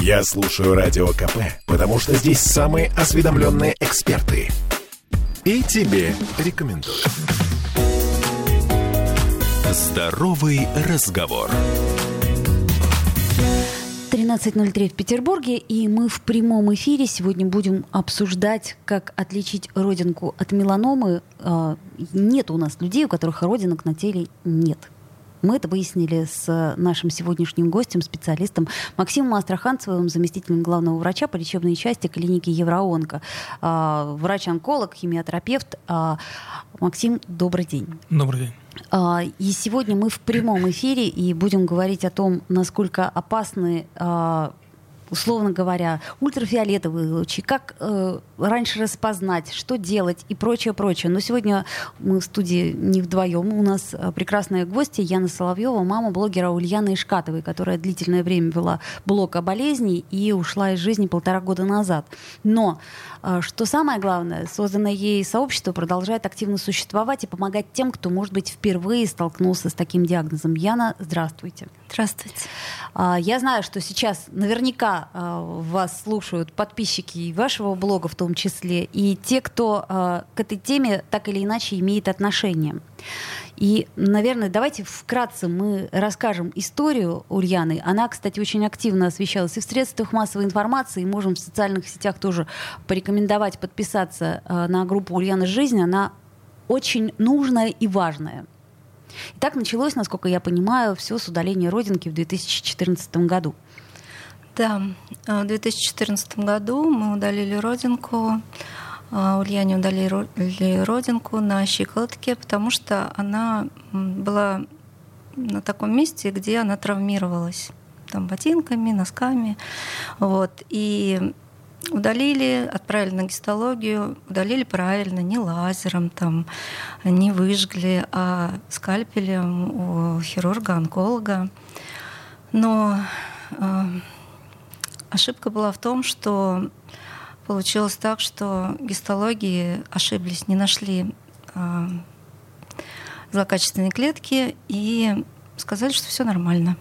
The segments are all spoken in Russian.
Я слушаю Радио КП, потому что здесь самые осведомленные эксперты. И тебе рекомендую. Здоровый разговор. 13.03 в Петербурге, и мы в прямом эфире сегодня будем обсуждать, как отличить родинку от меланомы. А, нет у нас людей, у которых родинок на теле нет. Мы это выяснили с нашим сегодняшним гостем, специалистом Максимом Астраханцевым, заместителем главного врача по лечебной части клиники Евроонко. А, врач-онколог, химиотерапевт. А, Максим, добрый день. Добрый день. А, и сегодня мы в прямом эфире и будем говорить о том, насколько опасны условно говоря, ультрафиолетовые лучи, как э, раньше распознать, что делать и прочее, прочее. Но сегодня мы в студии не вдвоем. У нас э, прекрасная гостья Яна Соловьева, мама блогера Ульяны Ишкатовой, которая длительное время вела блог о болезни и ушла из жизни полтора года назад. Но, что самое главное, созданное ей сообщество продолжает активно существовать и помогать тем, кто, может быть, впервые столкнулся с таким диагнозом. Яна, здравствуйте. Здравствуйте. А, я знаю, что сейчас наверняка а, вас слушают подписчики вашего блога в том числе, и те, кто а, к этой теме так или иначе имеет отношение. И, наверное, давайте вкратце мы расскажем историю Ульяны. Она, кстати, очень активно освещалась и в средствах массовой информации, и можем в социальных сетях тоже порекомендовать подписаться на группу Ульяна Жизнь. Она очень нужная и важная. И так началось, насколько я понимаю, все с удаления родинки в 2014 году. Да, э, в 2014 году мы удалили родинку. Э, Ульяне удалили родинку на щиколотке, потому что она была на таком месте, где она травмировалась. Там ботинками, носками. Вот. И удалили, отправили на гистологию, удалили правильно, не лазером, там, не выжгли, а скальпелем у хирурга-онколога. Но э, ошибка была в том, что получилось так, что гистологии ошиблись, не нашли э, злокачественные клетки и сказали, что все нормально.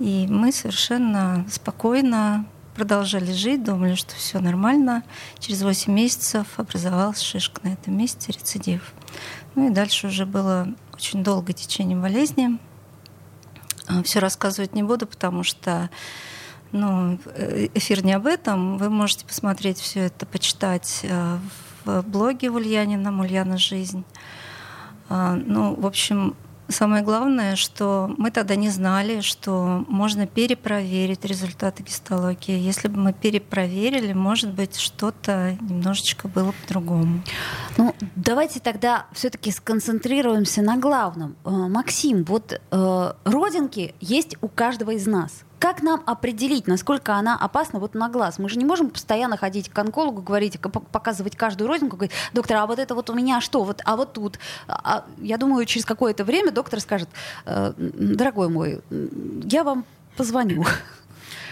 И мы совершенно спокойно продолжали жить, думали, что все нормально. Через 8 месяцев образовалась шишка на этом месте, рецидив. Ну и дальше уже было очень долгое течение болезни. А, все рассказывать не буду, потому что ну, э, эфир не об этом. Вы можете посмотреть все это, почитать э, в блоге Ульянина «Ульяна жизнь». А, ну, в общем, Самое главное, что мы тогда не знали, что можно перепроверить результаты гистологии. Если бы мы перепроверили, может быть, что-то немножечко было по-другому. Ну, давайте тогда все-таки сконцентрируемся на главном. Э, Максим, вот э, родинки есть у каждого из нас. Как нам определить, насколько она опасна вот на глаз? Мы же не можем постоянно ходить к онкологу, говорить, показывать каждую родинку, говорить, доктор, а вот это вот у меня что, вот, а вот тут. А, я думаю, через какое-то время доктор скажет, э, дорогой мой, я вам позвоню.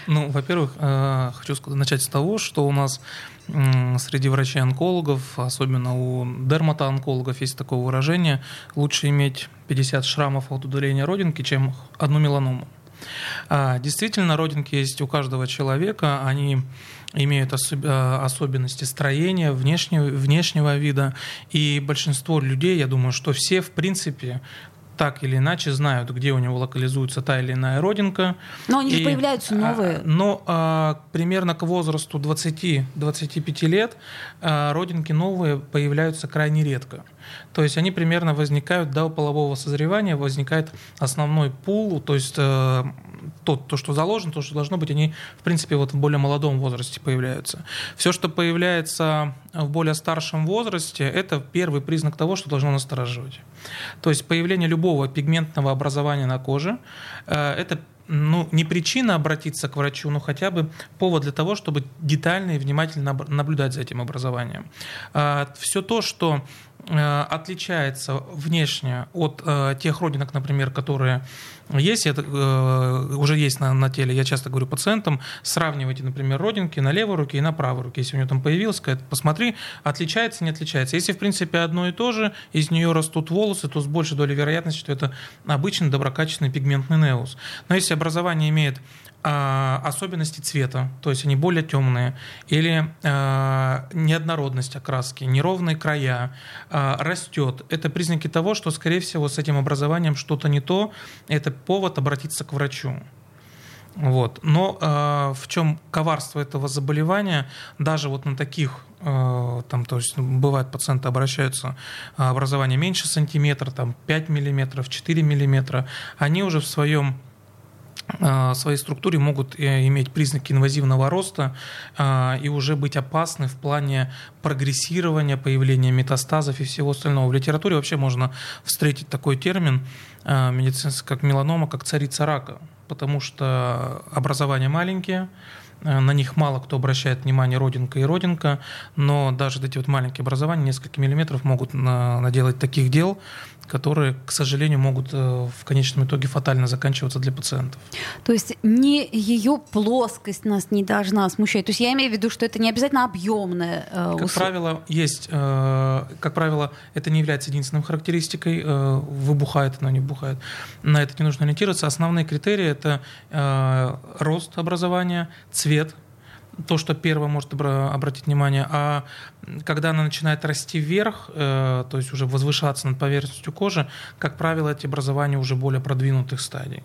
Ну, во-первых, э, хочу начать с того, что у нас среди врачей-онкологов, особенно у дерматоонкологов, есть такое выражение, лучше иметь 50 шрамов от удаления родинки, чем одну меланому. А, действительно, родинки есть у каждого человека, они имеют особ- особенности строения, внешнего, внешнего вида, и большинство людей, я думаю, что все, в принципе, так или иначе знают, где у него локализуется та или иная родинка. Но они и, же появляются а, новые. Но а, примерно к возрасту 20-25 лет а, родинки новые появляются крайне редко. То есть они примерно возникают до полового созревания, возникает основной пул, то есть э, то, то, что заложено, то, что должно быть, они, в принципе, вот в более молодом возрасте появляются. Все, что появляется в более старшем возрасте, это первый признак того, что должно настораживать. То есть появление любого пигментного образования на коже э, – это ну, не причина обратиться к врачу, но хотя бы повод для того, чтобы детально и внимательно наблюдать за этим образованием. А, Все то, что отличается внешне от э, тех родинок, например, которые есть, это э, уже есть на, на теле, я часто говорю пациентам, сравнивайте, например, родинки на левой руке и на правой руке. Если у нее там появилось, сказать, посмотри, отличается, не отличается. Если, в принципе, одно и то же, из нее растут волосы, то с большей долей вероятности, что это обычный доброкачественный пигментный неус. Но если образование имеет а, особенности цвета, то есть они более темные, или а, неоднородность окраски, неровные края, а, растет. Это признаки того, что, скорее всего, с этим образованием что-то не то. Это повод обратиться к врачу. Вот. Но э, в чем коварство этого заболевания, даже вот на таких, э, там, то есть бывают пациенты обращаются, образование меньше сантиметра, там 5 миллиметров, 4 миллиметра, они уже в своем своей структуре могут э, иметь признаки инвазивного роста и уже быть опасны в плане прогрессирования, появления метастазов и всего остального. В литературе вообще можно встретить такой термин медицинский, как меланома, как царица рака потому что образования маленькие, э, на них мало кто обращает внимание родинка и родинка, но даже эти вот маленькие образования, несколько миллиметров, могут наделать таких дел, которые, к сожалению, могут э, в конечном итоге фатально заканчиваться для пациентов. То есть не ее плоскость нас не должна смущать. То есть я имею в виду, что это не обязательно объемное. Э, как правило, есть, э, как правило, это не является единственной характеристикой. Э, выбухает, но не бухает. На это не нужно ориентироваться. Основные критерии это э, рост образования, цвет то, что первое может обратить внимание, а когда она начинает расти вверх, э, то есть уже возвышаться над поверхностью кожи, как правило, эти образования уже более продвинутых стадий.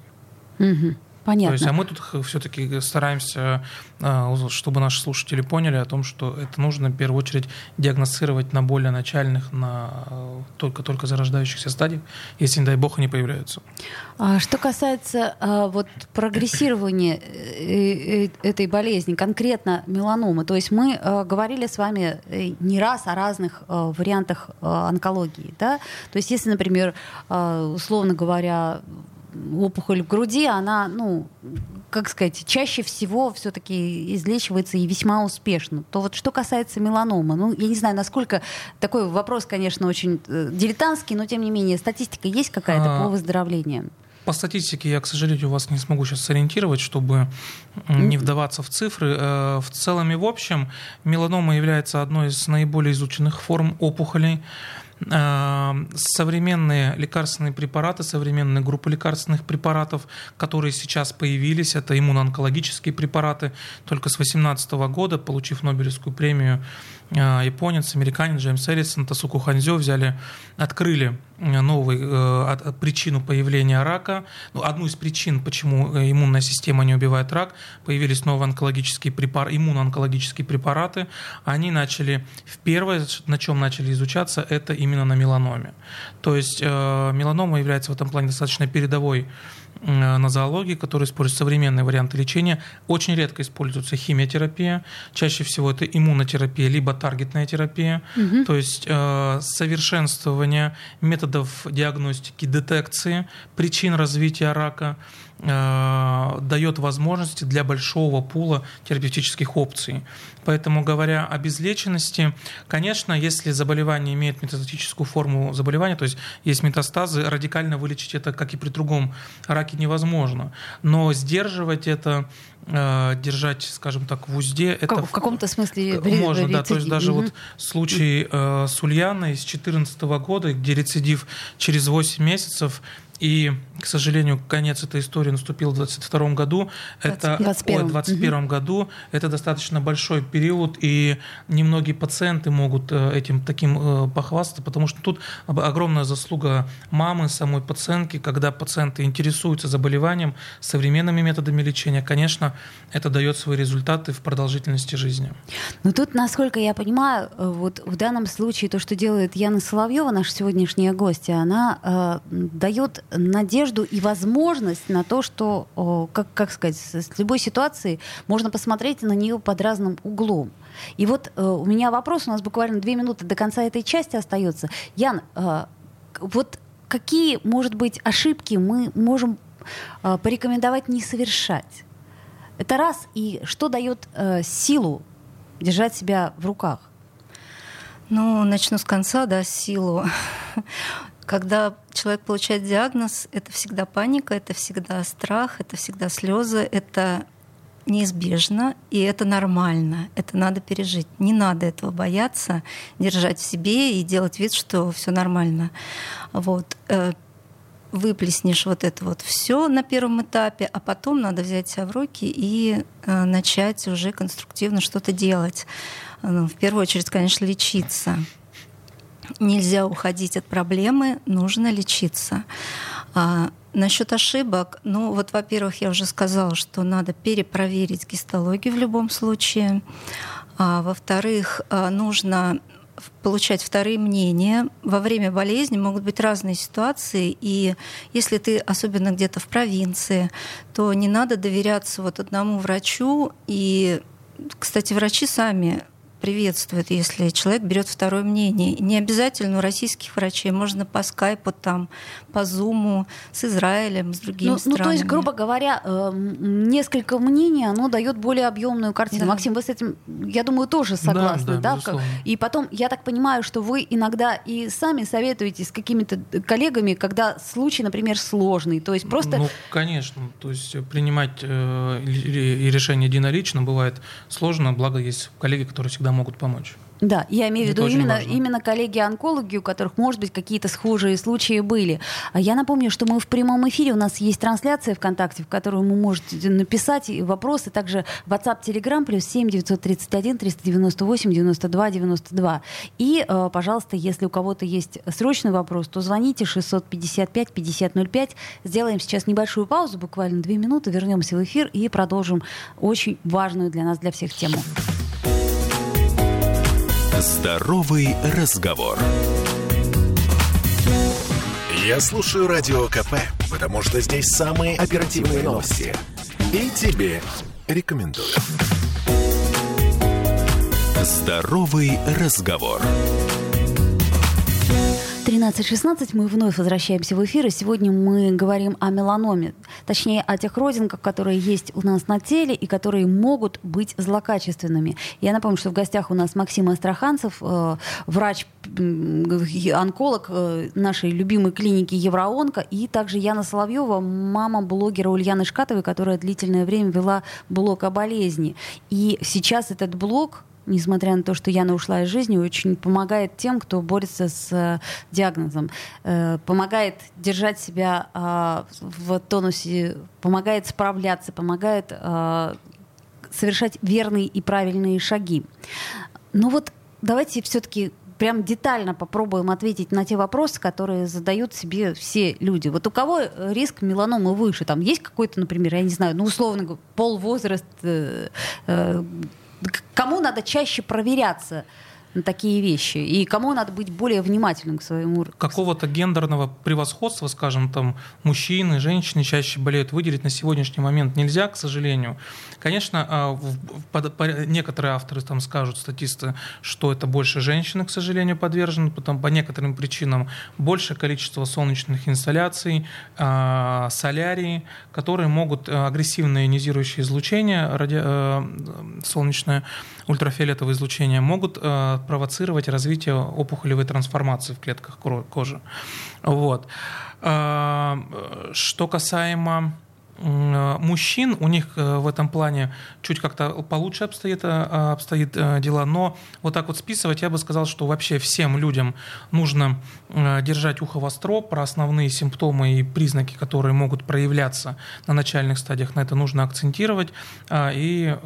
Угу. Понятно. То есть, а мы тут все-таки стараемся, а, чтобы наши слушатели поняли о том, что это нужно в первую очередь диагностировать на более начальных, на только-только зарождающихся стадиях, если, не дай бог, они появляются. А что касается а, вот прогрессирования э, э, этой болезни, конкретно меланомы, то есть мы говорили с вами э, не раз о разных вариантах онкологии, да? То есть если, например, условно говоря, опухоль в груди, она, ну, как сказать, чаще всего все-таки излечивается и весьма успешно. То вот что касается меланомы, ну, я не знаю, насколько такой вопрос, конечно, очень э, дилетантский, но тем не менее, статистика есть какая-то а... по выздоровлению? По статистике я, к сожалению, вас не смогу сейчас сориентировать, чтобы не вдаваться в цифры. Э, в целом и в общем, меланома является одной из наиболее изученных форм опухолей. Эм, современные лекарственные препараты, современные группы лекарственных препаратов, которые сейчас появились, это иммуноонкологические препараты, только с 2018 года, получив Нобелевскую премию, э, японец, американец Джеймс Эллисон, Тасуку Ханзё взяли, открыли э, новую э, причину появления рака. Ну, одну из причин, почему иммунная система не убивает рак, появились новые онкологические препараты, иммуноонкологические препараты. Они начали, в первое, на чем начали изучаться, это именно на меланоме. То есть э, меланома является в этом плане достаточно передовой Э, нозологии, которые используют современные варианты лечения. Очень редко используется химиотерапия. Чаще всего это иммунотерапия, либо таргетная терапия. Угу. То есть э, совершенствование методов диагностики, детекции причин развития рака э, дает возможности для большого пула терапевтических опций. Поэтому, говоря о безлеченности, конечно, если заболевание имеет метастатическую форму заболевания, то есть есть метастазы, радикально вылечить это, как и при другом раке, невозможно. Но сдерживать это э, держать, скажем так, в узде. Как, это в каком-то смысле можно, рецидив. да. То есть даже угу. вот случай э, с Ульяной с 2014 года, где рецидив через 8 месяцев и, к сожалению, конец этой истории наступил в 2022 году. Это 21. О, 21 угу. году. Это достаточно большой период, и немногие пациенты могут э, этим таким э, похвастаться, потому что тут огромная заслуга мамы, самой пациентки, когда пациенты интересуются заболеванием, современными методами лечения, конечно, это дает свои результаты в продолжительности жизни. Но тут, насколько я понимаю, э, вот в данном случае то, что делает Яна Соловьева, наша сегодняшняя гостья, она э, дает надежду и возможность на то, что, как, как сказать, с любой ситуации можно посмотреть на нее под разным углом. И вот э, у меня вопрос, у нас буквально две минуты до конца этой части остается. Ян, э, вот какие, может быть, ошибки мы можем э, порекомендовать не совершать? Это раз. И что дает силу держать себя в руках? Ну, начну с конца, да, силу. Когда человек получает диагноз, это всегда паника, это всегда страх, это всегда слезы, это неизбежно, и это нормально, это надо пережить. Не надо этого бояться, держать в себе и делать вид, что все нормально. Вот. Э, выплеснешь вот это вот все на первом этапе, а потом надо взять себя в руки и э, начать уже конструктивно что-то делать. Ну, в первую очередь, конечно, лечиться. Нельзя уходить от проблемы, нужно лечиться. А насчет ошибок, ну вот, во-первых, я уже сказала, что надо перепроверить гистологию в любом случае. А, во-вторых, а, нужно получать вторые мнения. Во время болезни могут быть разные ситуации, и если ты особенно где-то в провинции, то не надо доверяться вот одному врачу. И, кстати, врачи сами приветствует, если человек берет второе мнение. Не обязательно у российских врачей, можно по скайпу, там, по зуму, с Израилем, с другими ну, странами. Ну, то есть, грубо говоря, э, несколько мнений, оно дает более объемную картину. Да. Максим, вы с этим, я думаю, тоже согласны, да? да, да и потом, я так понимаю, что вы иногда и сами советуете с какими-то коллегами, когда случай, например, сложный, то есть просто... Ну, конечно, то есть принимать э, и решение единолично бывает сложно, благо есть коллеги, которые всегда могут помочь. Да, я имею в виду именно, именно коллеги-онкологи, у которых, может быть, какие-то схожие случаи были. А я напомню, что мы в прямом эфире, у нас есть трансляция ВКонтакте, в которую вы можете написать вопросы, также WhatsApp, Telegram, плюс 7 931 398 92 92. И, э, пожалуйста, если у кого-то есть срочный вопрос, то звоните 655 5005. Сделаем сейчас небольшую паузу, буквально две минуты, вернемся в эфир и продолжим очень важную для нас, для всех тему. Здоровый разговор. Я слушаю радио КП, потому что здесь самые оперативные новости. И тебе рекомендую. Здоровый разговор. 13.16 мы вновь возвращаемся в эфир, и сегодня мы говорим о меланоме, точнее о тех родинках, которые есть у нас на теле и которые могут быть злокачественными. Я напомню, что в гостях у нас Максим Астраханцев, э, врач, онколог э, нашей любимой клиники Евроонко, и также Яна Соловьева, мама блогера Ульяны Шкатовой, которая длительное время вела блог о болезни. И сейчас этот блог несмотря на то, что Яна ушла из жизни, очень помогает тем, кто борется с э, диагнозом, э, помогает держать себя э, в тонусе, помогает справляться, помогает э, совершать верные и правильные шаги. Но вот давайте все-таки прям детально попробуем ответить на те вопросы, которые задают себе все люди. Вот у кого риск меланомы выше? Там есть какой-то, например, я не знаю, ну условно, пол, возраст, э, э, кому надо чаще проверяться? На такие вещи? И кому надо быть более внимательным к своему... Какого-то гендерного превосходства, скажем, там, мужчины, женщины чаще болеют, выделить на сегодняшний момент нельзя, к сожалению. Конечно, а, некоторые авторы там скажут, статисты, что это больше женщины, к сожалению, подвержены, потом по некоторым причинам большее количество солнечных инсталляций, а, солярии, которые могут а, агрессивное ионизирующее излучение, солнечное ультрафиолетовое излучение, могут провоцировать развитие опухолевой трансформации в клетках кожи. Вот. А, что касаемо Э, мужчин, у них э, в этом плане чуть как-то получше обстоит, э, обстоит дела, но вот так вот списывать, я бы сказал, что вообще всем людям нужно держать ухо востро про основные симптомы и признаки, которые могут проявляться на начальных стадиях, на это нужно акцентировать и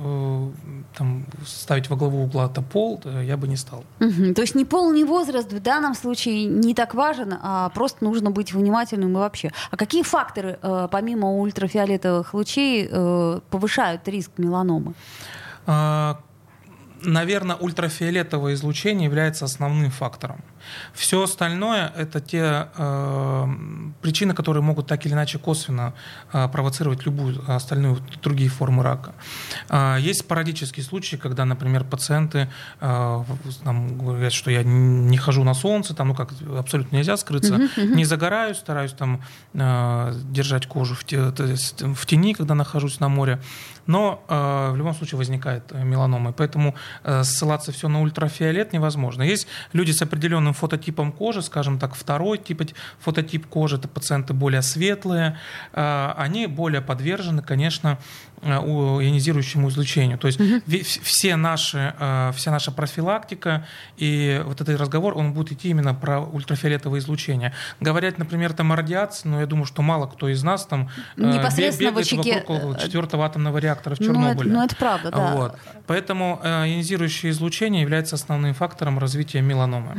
там, ставить во главу угла это пол я бы не стал. Угу. То есть ни пол, ни возраст в данном случае не так важен, а просто нужно быть внимательным и вообще. А какие факторы, помимо ультрафиолетового ультрафиолетовых лучей э, повышают риск меланомы? А, наверное, ультрафиолетовое излучение является основным фактором. Все остальное – это те э, причины, которые могут так или иначе косвенно э, провоцировать любую остальную другие формы рака. Э, есть спорадические случаи, когда, например, пациенты э, там, говорят, что я не хожу на солнце, там, ну как абсолютно нельзя скрыться, uh-huh, uh-huh. не загораюсь, стараюсь там э, держать кожу в, те, в тени, когда нахожусь на море, но э, в любом случае возникает меланома, поэтому э, ссылаться все на ультрафиолет невозможно. Есть люди с определенным фототипом кожи, скажем так, второй тип, фототип кожи, это пациенты более светлые, э, они более подвержены, конечно, э, ионизирующему излучению. То есть угу. все наши, вся наша профилактика и вот этот разговор, он будет идти именно про ультрафиолетовое излучение. Говорят, например, там о радиации, но я думаю, что мало кто из нас там Непосредственно бегает очаге... вокруг четвертого атомного реактора в Чернобыле. Ну, это, ну, это правда, да. Вот. Поэтому ионизирующее излучение является основным фактором развития меланомы.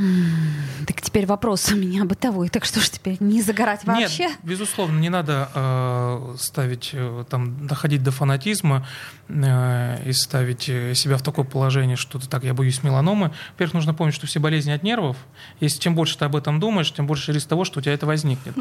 Так теперь вопрос у меня бытовой. Так что ж теперь не загорать вообще? Нет, безусловно, не надо э, ставить, э, там, доходить до фанатизма э, и ставить себя в такое положение, что ты так, я боюсь меланомы. Во-первых, нужно помнить, что все болезни от нервов. Если чем больше ты об этом думаешь, тем больше риск того, что у тебя это возникнет.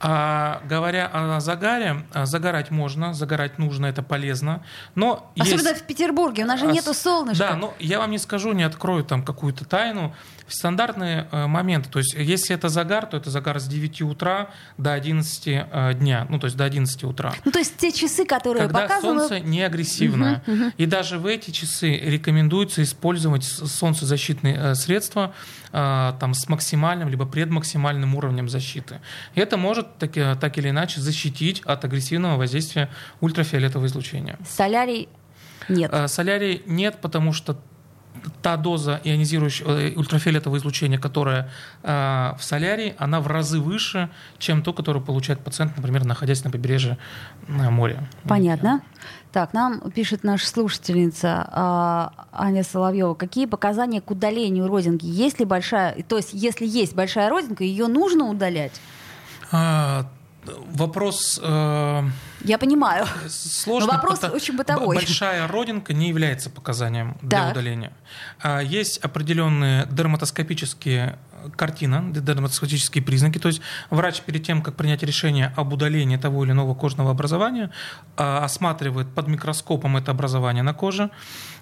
А говоря о загаре, загорать можно, загорать нужно, это полезно. Но Особенно есть... в Петербурге, у нас же нету солнышка. Да, но я вам не скажу, не открою там какую-то тайну. Стандартные э, моменты, то есть если это загар, то это загар с 9 утра до 11 э, дня, ну то есть до 11 утра. Ну то есть те часы, которые Когда показывают... солнце не агрессивное. Угу, угу. И даже в эти часы рекомендуется использовать солнцезащитные э, средства там, с максимальным либо предмаксимальным уровнем защиты. И это может так, так или иначе защитить от агрессивного воздействия ультрафиолетового излучения. Солярий нет. Солярий нет, потому что та доза ионизирующего э, ультрафиолетового излучения, которая э, в солярии, она в разы выше, чем то, которое получает пациент, например, находясь на побережье э, моря. Понятно. Так, нам пишет наша слушательница э, Аня Соловьева. Какие показания к удалению родинки? Есть ли большая, то есть если есть большая родинка, ее нужно удалять? А, вопрос... Э, Я понимаю. Сложный, Но вопрос потому, очень бытовой. Большая родинка не является показанием для так. удаления. А, есть определенные дерматоскопические картина, дерматоскопические признаки. То есть врач перед тем, как принять решение об удалении того или иного кожного образования, а, осматривает под микроскопом это образование на коже.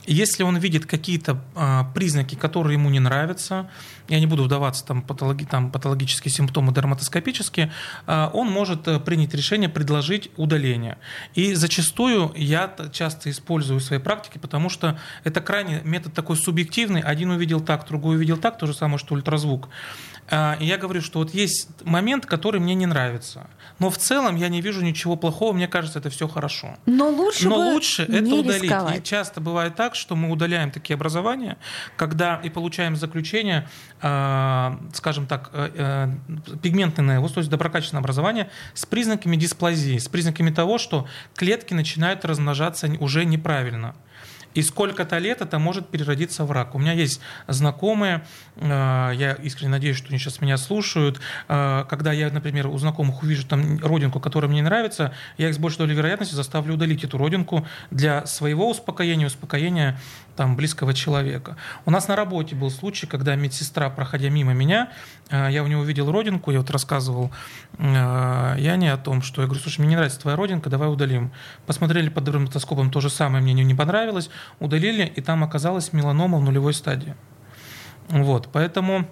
Если он видит какие-то а, признаки, которые ему не нравятся, я не буду вдаваться там, патологи, там патологические симптомы дерматоскопические, он может э, принять решение предложить удаление. И зачастую я часто использую в своей практике, потому что это крайне метод такой субъективный. Один увидел так, другой увидел так, то же самое, что ультразвук. А, и я говорю, что вот есть момент, который мне не нравится. Но в целом я не вижу ничего плохого, мне кажется, это все хорошо. Но лучше, Но лучше не это удалить. Рисковать. И часто бывает так, что мы удаляем такие образования, когда и получаем заключение, э, скажем так, э, э, пигментное, то есть доброкачественное образование с признаками дисплазии, с признаками того, что клетки начинают размножаться уже неправильно и сколько-то лет это может переродиться в рак. У меня есть знакомые, э, я искренне надеюсь, что они сейчас меня слушают, э, когда я, например, у знакомых увижу там родинку, которая мне не нравится, я их с большей долей вероятности заставлю удалить эту родинку для своего успокоения, успокоения там, близкого человека. У нас на работе был случай, когда медсестра, проходя мимо меня, э, я у него увидел родинку, я вот рассказывал э, Яне о том, что я говорю, слушай, мне не нравится твоя родинка, давай удалим. Посмотрели под дерматоскопом, то же самое мне не понравилось, удалили, и там оказалась меланома в нулевой стадии. Вот, поэтому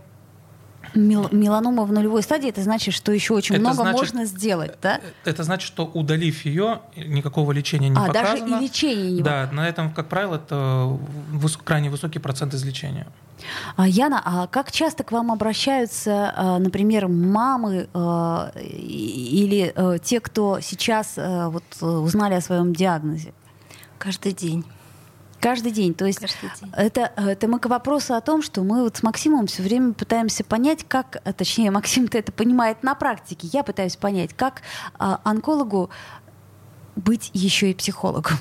Мел, меланома в нулевой стадии, это значит, что еще очень это много значит, можно сделать, да? Это значит, что удалив ее, никакого лечения не а, показано. даже и лечение не Да, на этом, как правило, это выс, крайне высокий процент излечения. А, Яна, а как часто к вам обращаются, а, например, мамы или те, кто сейчас вот узнали о своем диагнозе? Каждый день. Каждый день. То есть день. Это, это мы к вопросу о том, что мы вот с Максимом все время пытаемся понять, как, а, точнее, Максим-то это понимает на практике, я пытаюсь понять, как а, онкологу быть еще и психологом.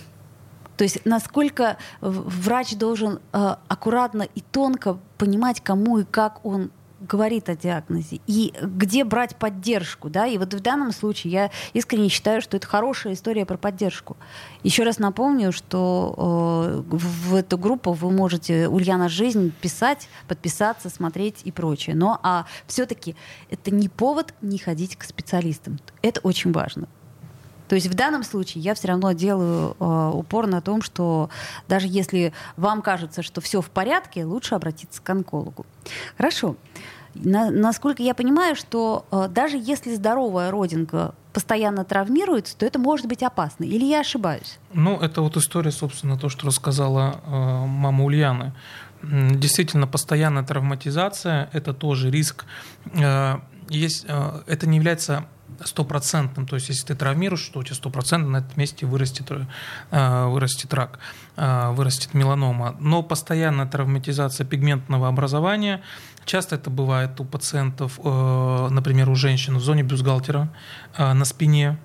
То есть насколько врач должен э, аккуратно и тонко понимать, кому и как он говорит о диагнозе и где брать поддержку, да, и вот в данном случае я искренне считаю, что это хорошая история про поддержку. Еще раз напомню, что э, в эту группу вы можете Ульяна Жизнь писать, подписаться, смотреть и прочее. Но а все-таки это не повод не ходить к специалистам. Это очень важно. То есть в данном случае я все равно делаю э, упор на том, что даже если вам кажется, что все в порядке, лучше обратиться к онкологу. Хорошо. На, насколько я понимаю, что э, даже если здоровая родинка постоянно травмируется, то это может быть опасно. Или я ошибаюсь? Ну, это вот история, собственно, то, что рассказала э, мама Ульяны. Действительно, постоянная травматизация – это тоже риск. Э, есть, э, это не является стопроцентным. То есть, если ты травмируешь, что у тебя стопроцентно на этом месте вырастет, э, вырастет рак, вырастет меланома. Но постоянная травматизация пигментного образования, часто это бывает у пациентов, например, у женщин в зоне бюстгальтера, на спине,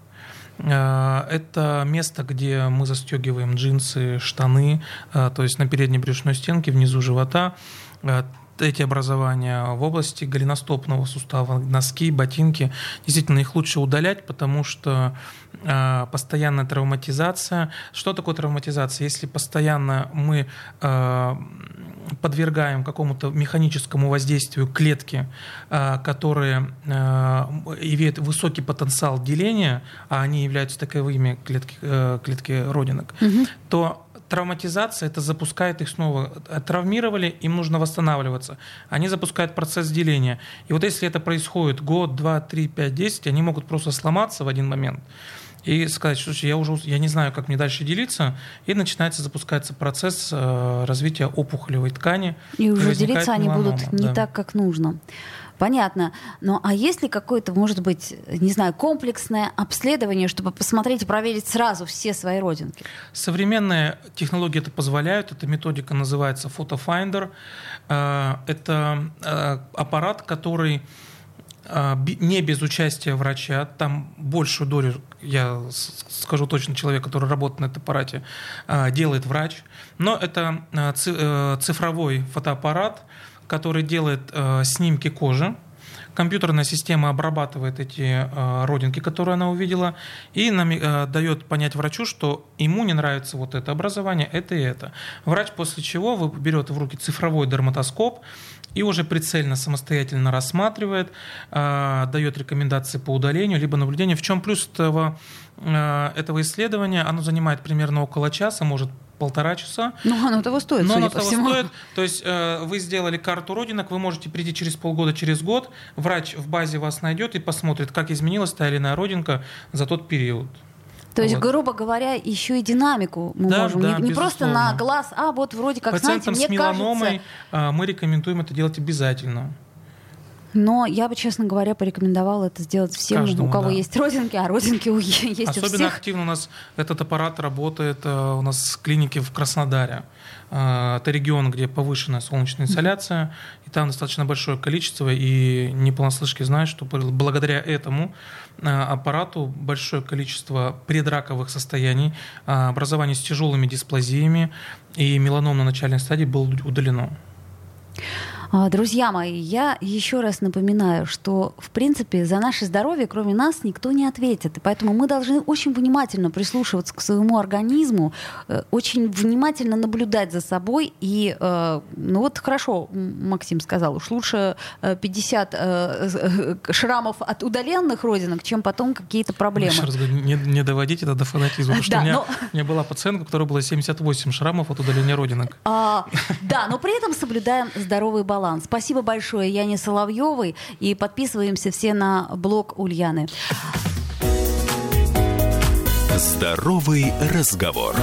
Э, это место, где мы застегиваем джинсы, штаны, э, то есть на передней брюшной стенке, внизу живота э, эти образования в области голеностопного сустава, носки, ботинки. Действительно, их лучше удалять, потому что э, постоянная травматизация. Что такое травматизация? Если постоянно мы э, подвергаем какому-то механическому воздействию клетки, э, которые э, имеют высокий потенциал деления, а они являются таковыми клетки, э, клетки родинок, угу. то травматизация, это запускает их снова. Травмировали, им нужно восстанавливаться. Они запускают процесс деления. И вот если это происходит год, два, три, пять, десять, они могут просто сломаться в один момент и сказать, что я уже я не знаю, как мне дальше делиться, и начинается запускается процесс э, развития опухолевой ткани. И уже делиться они будут не да. так, как нужно. Понятно. Но а есть ли какое-то, может быть, не знаю, комплексное обследование, чтобы посмотреть и проверить сразу все свои родинки? Современные технологии это позволяют. Эта методика называется Photofinder. Э, это э, аппарат, который э, не без участия врача, там большую долю, я скажу точно, человек, который работает на этом аппарате, делает врач, но это цифровой фотоаппарат, который делает э, снимки кожи. Компьютерная система обрабатывает эти э, родинки, которые она увидела, и нам, э, дает понять врачу, что ему не нравится вот это образование, это и это. Врач после чего берет в руки цифровой дерматоскоп, и уже прицельно самостоятельно рассматривает, э, дает рекомендации по удалению, либо наблюдению. В чем плюс этого, э, этого исследования? Оно занимает примерно около часа, может полтора часа. Ну, оно того стоит, Но оно того всему. стоит. То есть э, вы сделали карту родинок, вы можете прийти через полгода, через год, врач в базе вас найдет и посмотрит, как изменилась та или иная родинка за тот период. То есть, вот. грубо говоря, еще и динамику мы да, можем. Да, не, не просто на глаз, а вот вроде как, Пациентам знаете, мне с меланомой кажется... мы рекомендуем это делать обязательно. Но я бы, честно говоря, порекомендовала это сделать всем, Каждому, у кого да. есть родинки, а родинки есть Особенно у всех. активно у нас этот аппарат работает э, у нас в клинике в Краснодаре. Э, это регион, где повышенная солнечная инсоляция, и там достаточно большое количество, и неполнослышки знают, что благодаря этому э, аппарату большое количество предраковых состояний, образования с тяжелыми дисплазиями и меланом на начальной стадии было удалено. А, друзья мои, я еще раз напоминаю, что, в принципе, за наше здоровье, кроме нас, никто не ответит. И поэтому мы должны очень внимательно прислушиваться к своему организму, э, очень внимательно наблюдать за собой. И, э, ну вот хорошо, Максим сказал, уж лучше 50 э, шрамов от удаленных родинок, чем потом какие-то проблемы. Не, не доводить это до фанатизма. Потому что у, меня, но... у меня была пациентка, у которой было 78 шрамов от удаления родинок. А, да, но при этом соблюдаем здоровый баланс баланс. Спасибо большое Яне Соловьевой. И подписываемся все на блог Ульяны. Здоровый разговор.